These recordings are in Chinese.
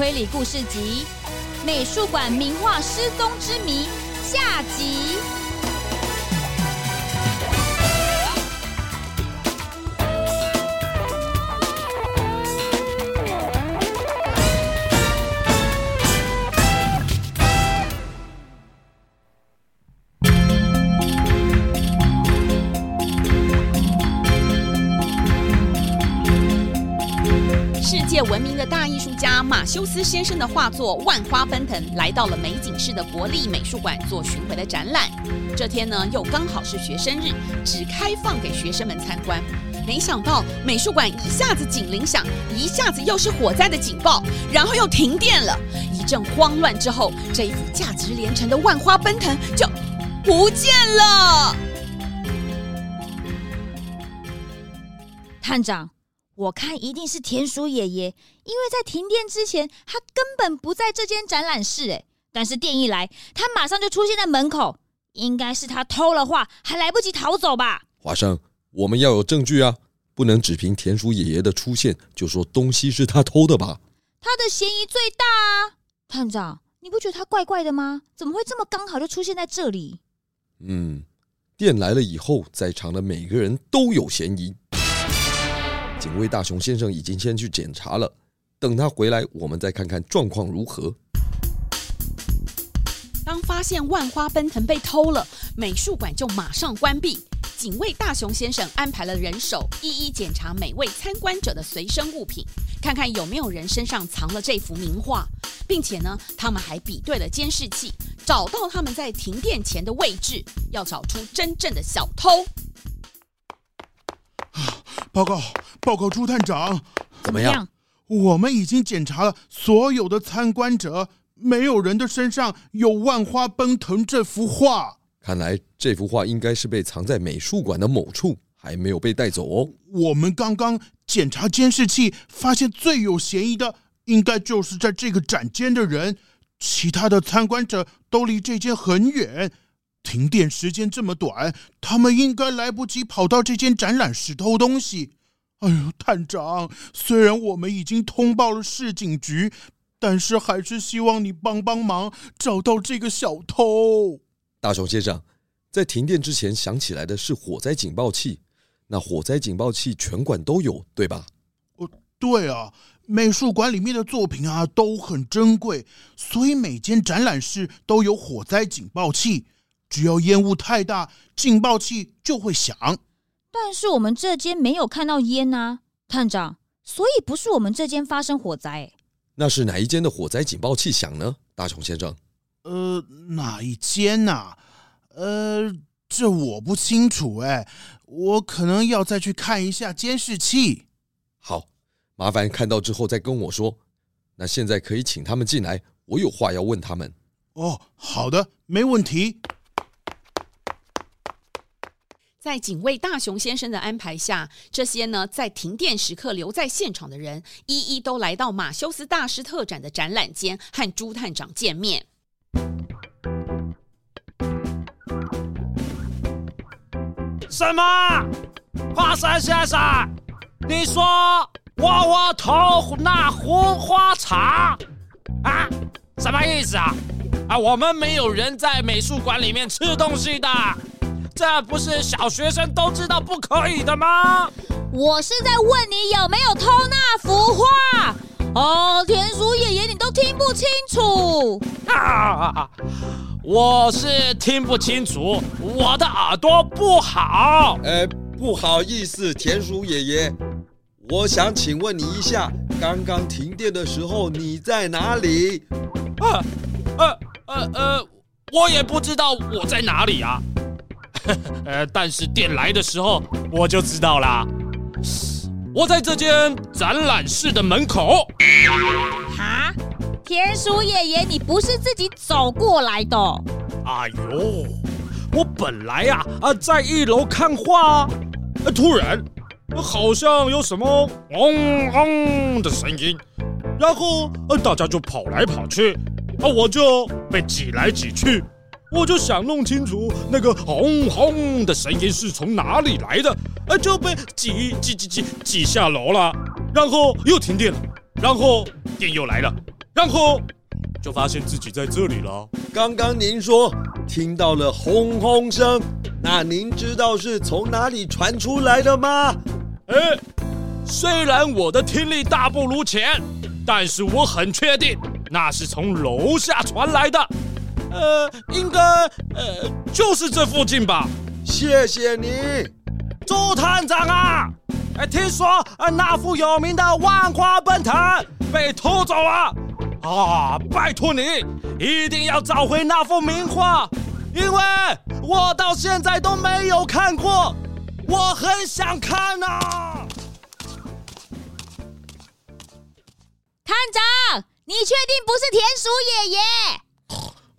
推理故事集《美术馆名画失踪之谜》下集。马修斯先生的画作《万花奔腾》来到了美景市的国立美术馆做巡回的展览。这天呢，又刚好是学生日，只开放给学生们参观。没想到美术馆一下子警铃响，一下子又是火灾的警报，然后又停电了。一阵慌乱之后，这一幅价值连城的《万花奔腾》就不见了。探长。我看一定是田鼠爷爷，因为在停电之前，他根本不在这间展览室。哎，但是电一来，他马上就出现在门口，应该是他偷了画，还来不及逃走吧？华生，我们要有证据啊，不能只凭田鼠爷爷的出现就说东西是他偷的吧？他的嫌疑最大啊！探长，你不觉得他怪怪的吗？怎么会这么刚好就出现在这里？嗯，电来了以后，在场的每个人都有嫌疑。警卫大雄先生已经先去检查了，等他回来，我们再看看状况如何。当发现万花奔腾被偷了，美术馆就马上关闭。警卫大雄先生安排了人手，一一检查每位参观者的随身物品，看看有没有人身上藏了这幅名画，并且呢，他们还比对了监视器，找到他们在停电前的位置，要找出真正的小偷。报告，报告朱探长，怎么样？我们已经检查了所有的参观者，没有人的身上有《万花奔腾》这幅画。看来这幅画应该是被藏在美术馆的某处，还没有被带走哦。我们刚刚检查监视器，发现最有嫌疑的应该就是在这个展间的人，其他的参观者都离这间很远。停电时间这么短，他们应该来不及跑到这间展览室偷东西。哎呦，探长，虽然我们已经通报了市警局，但是还是希望你帮帮忙，找到这个小偷。大雄先生，在停电之前响起来的是火灾警报器，那火灾警报器全馆都有，对吧？哦，对啊，美术馆里面的作品啊都很珍贵，所以每间展览室都有火灾警报器。只要烟雾太大，警报器就会响。但是我们这间没有看到烟啊，探长，所以不是我们这间发生火灾。那是哪一间的火灾警报器响呢？大雄先生？呃，哪一间呐？呃，这我不清楚哎，我可能要再去看一下监视器。好，麻烦看到之后再跟我说。那现在可以请他们进来，我有话要问他们。哦，好的，没问题。在警卫大雄先生的安排下，这些呢在停电时刻留在现场的人，一一都来到马修斯大师特展的展览间，和朱探长见面。什么？华山先生，你说我我偷那红花茶啊？什么意思啊？啊，我们没有人在美术馆里面吃东西的。这不是小学生都知道不可以的吗？我是在问你有没有偷那幅画。哦，田鼠爷爷，你都听不清楚。啊，我是听不清楚，我的耳朵不好。呃，不好意思，田鼠爷爷，我想请问你一下，刚刚停电的时候你在哪里？呃，呃，呃，呃，我也不知道我在哪里啊。呃，但是电来的时候我就知道啦。我在这间展览室的门口。哈，田鼠爷爷，你不是自己走过来的？哎呦，我本来呀啊在一楼看画，突然好像有什么嗡嗡的声音，然后呃大家就跑来跑去，啊我就被挤来挤去。我就想弄清楚那个轰轰的声音是从哪里来的，呃，就被挤挤挤挤挤下楼了，然后又停电了，然后电又来了，然后就发现自己在这里了。刚刚您说听到了轰轰声，那您知道是从哪里传出来的吗？哎，虽然我的听力大不如前，但是我很确定那是从楼下传来的。呃，应该呃就是这附近吧。谢谢你，猪探长啊！哎，听说呃那幅有名的万花奔腾被偷走了啊！拜托你一定要找回那幅名画，因为我到现在都没有看过，我很想看呐、啊。探长，你确定不是田鼠爷爷？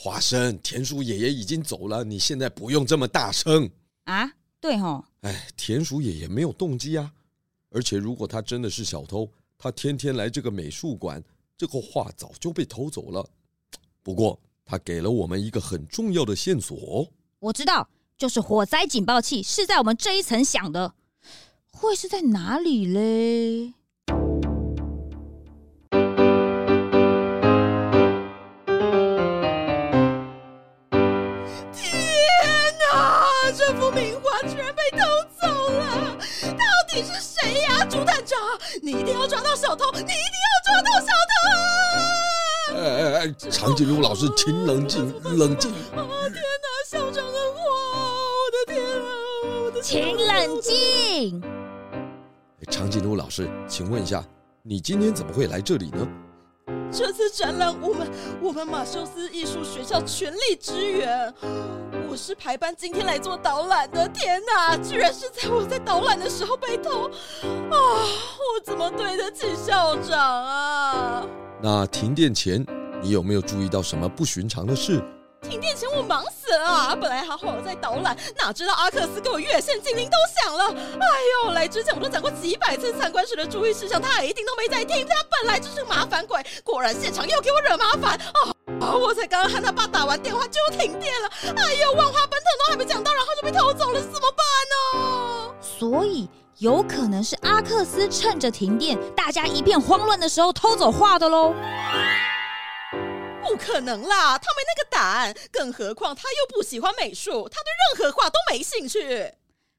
花生，田鼠爷爷已经走了，你现在不用这么大声啊！对吼，哎，田鼠爷爷没有动机啊，而且如果他真的是小偷，他天天来这个美术馆，这个画早就被偷走了。不过他给了我们一个很重要的线索，我知道，就是火灾警报器是在我们这一层响的，会是在哪里嘞？你一定要抓到小偷！你一定要抓到小偷！哎哎哎，长颈鹿老师，请冷静，冷静！啊天哪，校长的话，我的天啊，我的！请冷静。长颈鹿老师，请问一下，你今天怎么会来这里呢？这次展览，我们我们马修斯艺术学校全力支援。我是排班今天来做导览的。天哪，居然是在我在导览的时候被偷啊！我怎么对得起校长啊？那停电前，你有没有注意到什么不寻常的事？停电前我忙死了啊！本来好好的在导览，哪知道阿克斯给我越线警铃都响了。哎呦，来之前我都讲过几百次参观时的注意事项，他一定都没在听。他本来就是个麻烦鬼，果然现场又给我惹麻烦啊！啊，我才刚刚和他爸打完电话就停电了。哎呦，万花奔腾都还没讲到，然后就被偷走了，怎么办呢？所以有可能是阿克斯趁着停电，大家一片慌乱的时候偷走画的喽。不可能啦，他没那个胆，更何况他又不喜欢美术，他对任何画都没兴趣。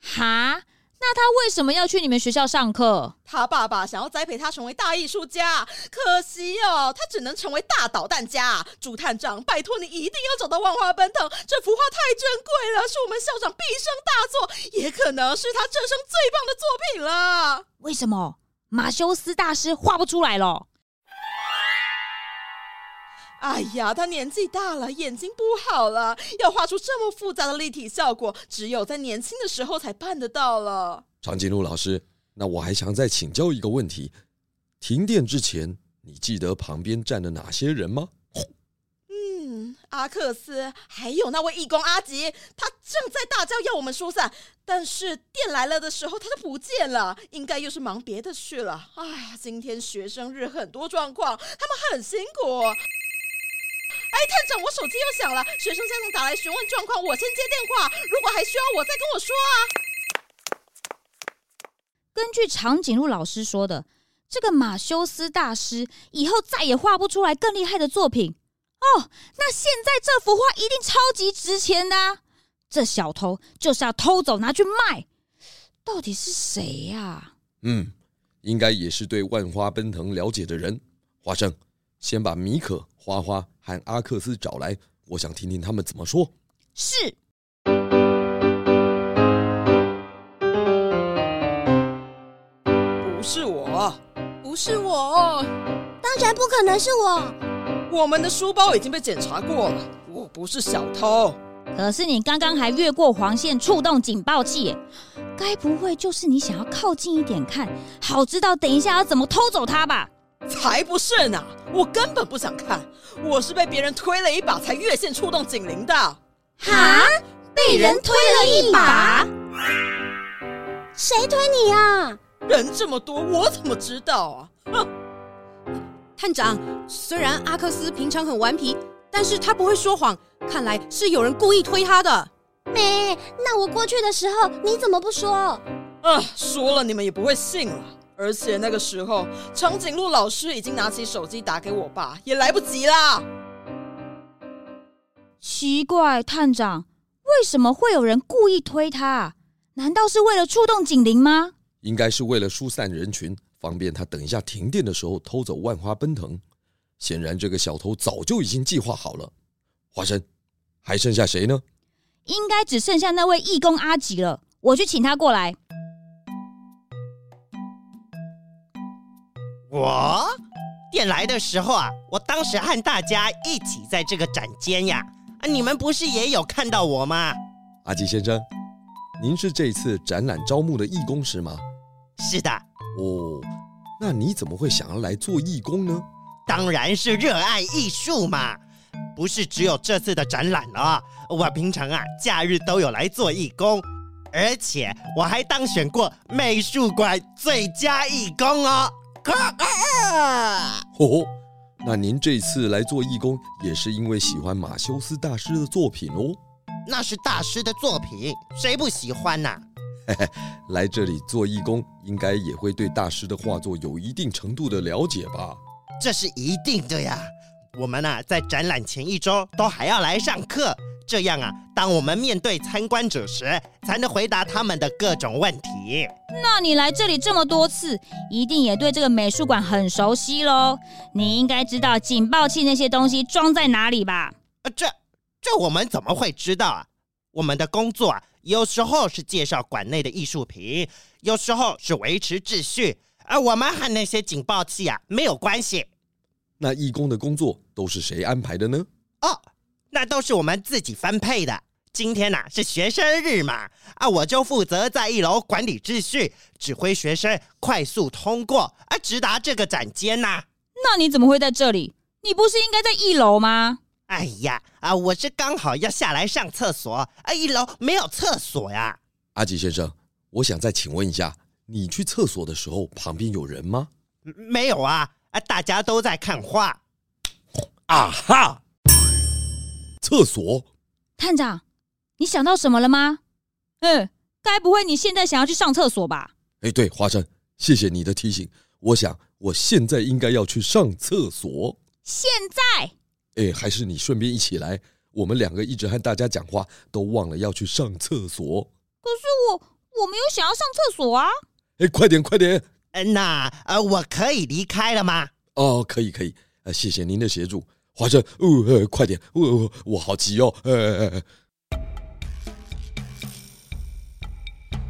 哈？那他为什么要去你们学校上课？他爸爸想要栽培他成为大艺术家，可惜哦，他只能成为大导弹家。朱探长，拜托你一定要找到万花奔腾，这幅画太珍贵了，是我们校长毕生大作，也可能是他这生最棒的作品了。为什么马修斯大师画不出来了？哎呀，他年纪大了，眼睛不好了，要画出这么复杂的立体效果，只有在年轻的时候才办得到了。长颈鹿老师，那我还想再请教一个问题：停电之前，你记得旁边站了哪些人吗？嗯，阿克斯，还有那位义工阿吉，他正在大叫要我们疏散，但是电来了的时候他就不见了，应该又是忙别的去了。哎呀，今天学生日很多状况，他们很辛苦。哎，探长，我手机又响了，学生家长打来询问状况，我先接电话。如果还需要我，再跟我说啊。根据长颈鹿老师说的，这个马修斯大师以后再也画不出来更厉害的作品哦。那现在这幅画一定超级值钱的啊，这小偷就是要偷走拿去卖，到底是谁呀？嗯，应该也是对万花奔腾了解的人。华生，先把米可。花花和阿克斯找来，我想听听他们怎么说。是，不是我，不是我，当然不可能是我。我们的书包已经被检查过了，我不是小偷。可是你刚刚还越过黄线触动警报器，该不会就是你想要靠近一点看，好知道等一下要怎么偷走它吧？才不是呢！我根本不想看，我是被别人推了一把才越线触动警铃的。哈？被人推了一把？谁推你啊？人这么多，我怎么知道啊？哼！探长，虽然阿克斯平常很顽皮，但是他不会说谎，看来是有人故意推他的。没，那我过去的时候你怎么不说？啊，说了你们也不会信了。而且那个时候，长颈鹿老师已经拿起手机打给我爸，也来不及啦。奇怪，探长，为什么会有人故意推他？难道是为了触动警铃吗？应该是为了疏散人群，方便他等一下停电的时候偷走万花奔腾。显然，这个小偷早就已经计划好了。花生，还剩下谁呢？应该只剩下那位义工阿吉了。我去请他过来。我电来的时候啊，我当时和大家一起在这个展间呀。啊，你们不是也有看到我吗？阿吉先生，您是这次展览招募的义工师吗？是的。哦，那你怎么会想要来做义工呢？当然是热爱艺术嘛，不是只有这次的展览了。我平常啊，假日都有来做义工，而且我还当选过美术馆最佳义工哦。哦，那您这次来做义工，也是因为喜欢马修斯大师的作品哦？那是大师的作品，谁不喜欢呐？嘿嘿，来这里做义工，应该也会对大师的画作有一定程度的了解吧？这是一定的呀。我们呐，在展览前一周都还要来上课。这样啊，当我们面对参观者时，才能回答他们的各种问题。那你来这里这么多次，一定也对这个美术馆很熟悉喽？你应该知道警报器那些东西装在哪里吧？呃，这这我们怎么会知道啊？我们的工作啊，有时候是介绍馆内的艺术品，有时候是维持秩序，而我们和那些警报器啊没有关系。那义工的工作都是谁安排的呢？哦。那都是我们自己分配的。今天呐、啊、是学生日嘛，啊，我就负责在一楼管理秩序，指挥学生快速通过，啊，直达这个展间呐、啊。那你怎么会在这里？你不是应该在一楼吗？哎呀，啊，我是刚好要下来上厕所，啊，一楼没有厕所呀。阿吉先生，我想再请问一下，你去厕所的时候旁边有人吗？没有啊，啊，大家都在看画。啊哈。厕所，探长，你想到什么了吗？嗯，该不会你现在想要去上厕所吧？哎，对，华生，谢谢你的提醒。我想我现在应该要去上厕所。现在？哎，还是你顺便一起来？我们两个一直和大家讲话，都忘了要去上厕所。可是我我没有想要上厕所啊！哎，快点，快点！嗯，那呃，我可以离开了吗？哦，可以，可以。呃，谢谢您的协助。花生，哦，呃，快点，我、呃、我好急哦！呃，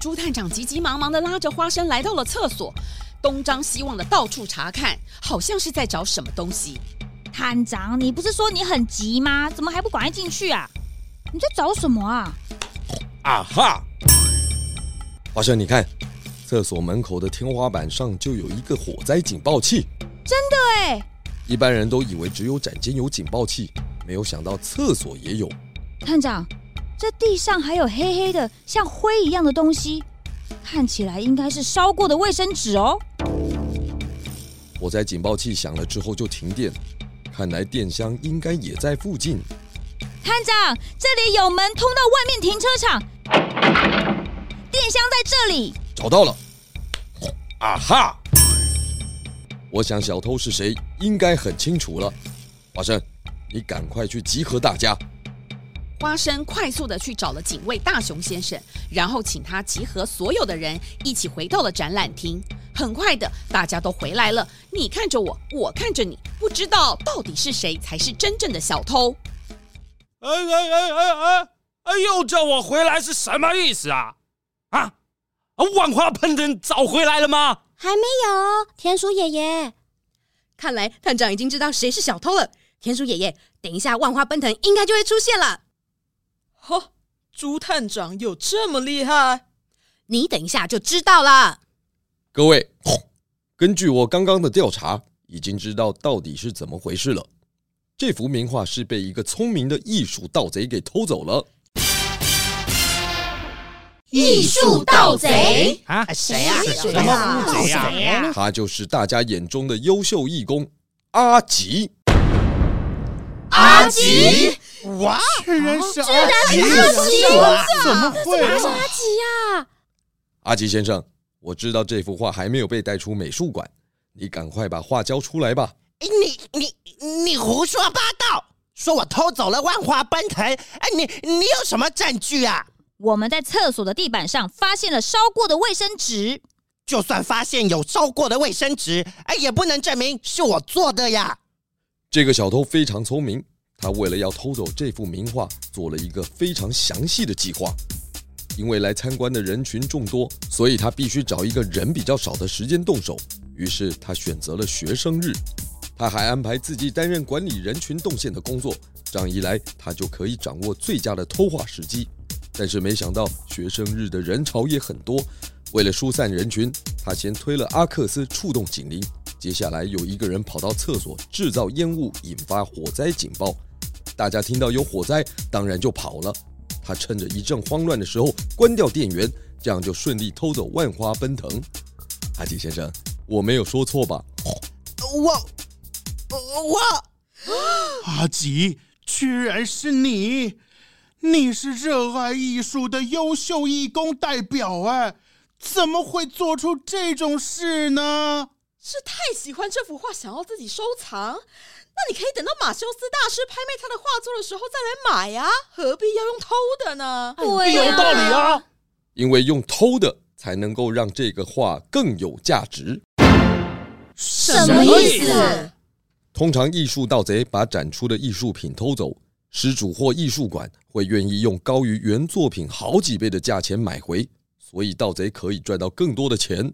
朱探长急急忙忙的拉着花生来到了厕所，东张西望的到处查看，好像是在找什么东西。探长，你不是说你很急吗？怎么还不赶快进去啊？你在找什么啊？啊哈！花生，你看，厕所门口的天花板上就有一个火灾警报器。真的哎！一般人都以为只有展间有警报器，没有想到厕所也有。探长，这地上还有黑黑的像灰一样的东西，看起来应该是烧过的卫生纸哦。火灾警报器响了之后就停电，看来电箱应该也在附近。探长，这里有门通到外面停车场，电箱在这里。找到了。啊哈！我想小偷是谁，应该很清楚了。花生，你赶快去集合大家。花生快速的去找了警卫大熊先生，然后请他集合所有的人，一起回到了展览厅。很快的，大家都回来了。你看着我，我看着你，不知道到底是谁才是真正的小偷。哎哎哎哎哎！哎，又叫我回来是什么意思啊？啊？万花喷灯找回来了吗？还没有，田鼠爷爷。看来探长已经知道谁是小偷了。田鼠爷爷，等一下万花奔腾应该就会出现了。嚯，猪探长有这么厉害？你等一下就知道了。各位，根据我刚刚的调查，已经知道到底是怎么回事了。这幅名画是被一个聪明的艺术盗贼给偷走了。艺术盗贼啊？谁呀？什么盗贼呀？他就是大家眼中的优秀义工阿吉。阿吉？哇！居然是阿吉！怎么会？是阿吉呀？阿吉先生，我知道这幅画还没有被带出美术馆，你赶快把画交出来吧。你你你胡说八道！说我偷走了万花奔腾？哎，你你有什么证据啊？我们在厕所的地板上发现了烧过的卫生纸，就算发现有烧过的卫生纸，哎，也不能证明是我做的呀。这个小偷非常聪明，他为了要偷走这幅名画，做了一个非常详细的计划。因为来参观的人群众多，所以他必须找一个人比较少的时间动手。于是他选择了学生日，他还安排自己担任管理人群动线的工作。这样一来，他就可以掌握最佳的偷画时机。但是没想到学生日的人潮也很多，为了疏散人群，他先推了阿克斯触动警铃。接下来有一个人跑到厕所制造烟雾，引发火灾警报。大家听到有火灾，当然就跑了。他趁着一阵慌乱的时候关掉电源，这样就顺利偷走万花奔腾。阿吉先生，我没有说错吧？我我阿吉，居然是你！你是热爱艺术的优秀义工代表哎，怎么会做出这种事呢？是太喜欢这幅画，想要自己收藏？那你可以等到马修斯大师拍卖他的画作的时候再来买呀，何必要用偷的呢？对呀，有道理啊。因为用偷的才能够让这个画更有价值。什么意思？通常艺术盗贼把展出的艺术品偷走。失主或艺术馆会愿意用高于原作品好几倍的价钱买回，所以盗贼可以赚到更多的钱。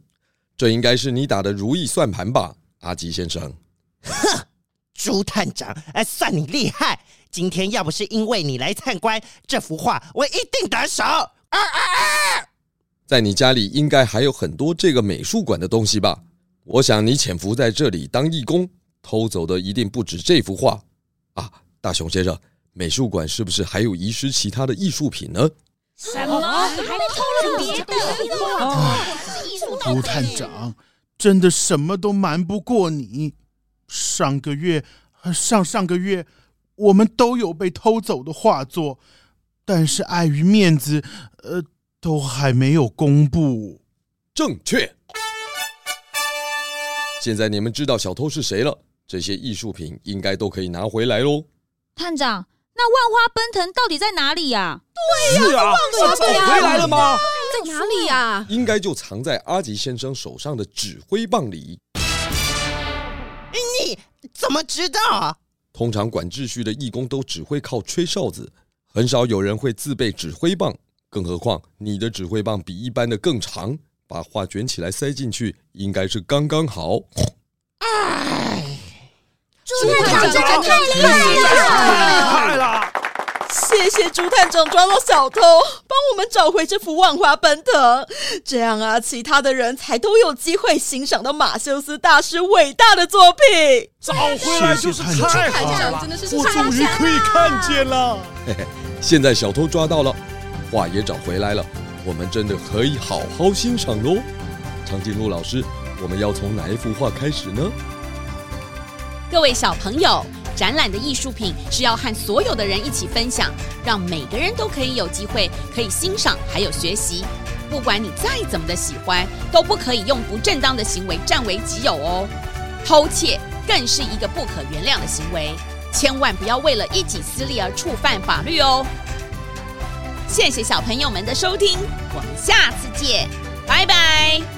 这应该是你打的如意算盘吧，阿吉先生？哼，朱探长，哎，算你厉害！今天要不是因为你来参观这幅画，我一定得手。啊啊啊！在你家里应该还有很多这个美术馆的东西吧？我想你潜伏在这里当义工，偷走的一定不止这幅画啊，大熊先生。美术馆是不是还有遗失其他的艺术品呢？什么？还偷了别的？猪探长，真的什么都瞒不过你。上个月、上上个月，我们都有被偷走的画作，但是碍于面子，呃，都还没有公布。正确。现在你们知道小偷是谁了，这些艺术品应该都可以拿回来喽。探长。那万花奔腾到底在哪里呀？对呀，万花奔腾回来了吗？在哪里呀？应该就藏在阿吉先生手上的指挥棒里。你怎么知道？通常管秩序的义工都只会靠吹哨子，很少有人会自备指挥棒。更何况你的指挥棒比一般的更长，把画卷起来塞进去，应该是刚刚好。哎。猪探长真的太厉害了！太厉害了谢谢朱探长抓到小偷，帮我们找回这幅万花奔腾，这样啊，其他的人才都有机会欣赏到马修斯大师伟大的作品。找回来就是太好了，我终于可以看见了。嘿嘿，现在小偷抓到了，画也找回来了，我们真的可以好好欣赏喽。长颈鹿老师，我们要从哪一幅画开始呢？各位小朋友，展览的艺术品是要和所有的人一起分享，让每个人都可以有机会可以欣赏，还有学习。不管你再怎么的喜欢，都不可以用不正当的行为占为己有哦。偷窃更是一个不可原谅的行为，千万不要为了一己私利而触犯法律哦。谢谢小朋友们的收听，我们下次见，拜拜。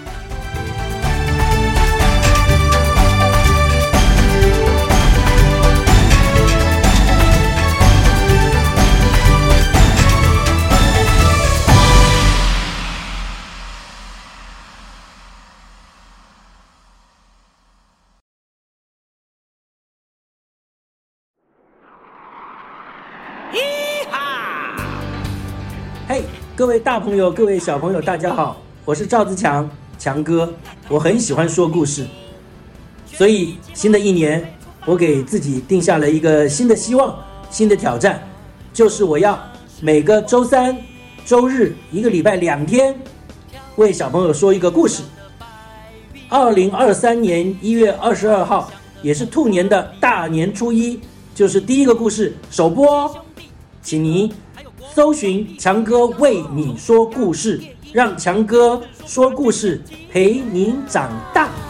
各位大朋友，各位小朋友，大家好！我是赵自强，强哥。我很喜欢说故事，所以新的一年，我给自己定下了一个新的希望、新的挑战，就是我要每个周三、周日，一个礼拜两天，为小朋友说一个故事。二零二三年一月二十二号，也是兔年的大年初一，就是第一个故事首播哦，请您搜寻强哥为你说故事。让强哥说故事陪您长大。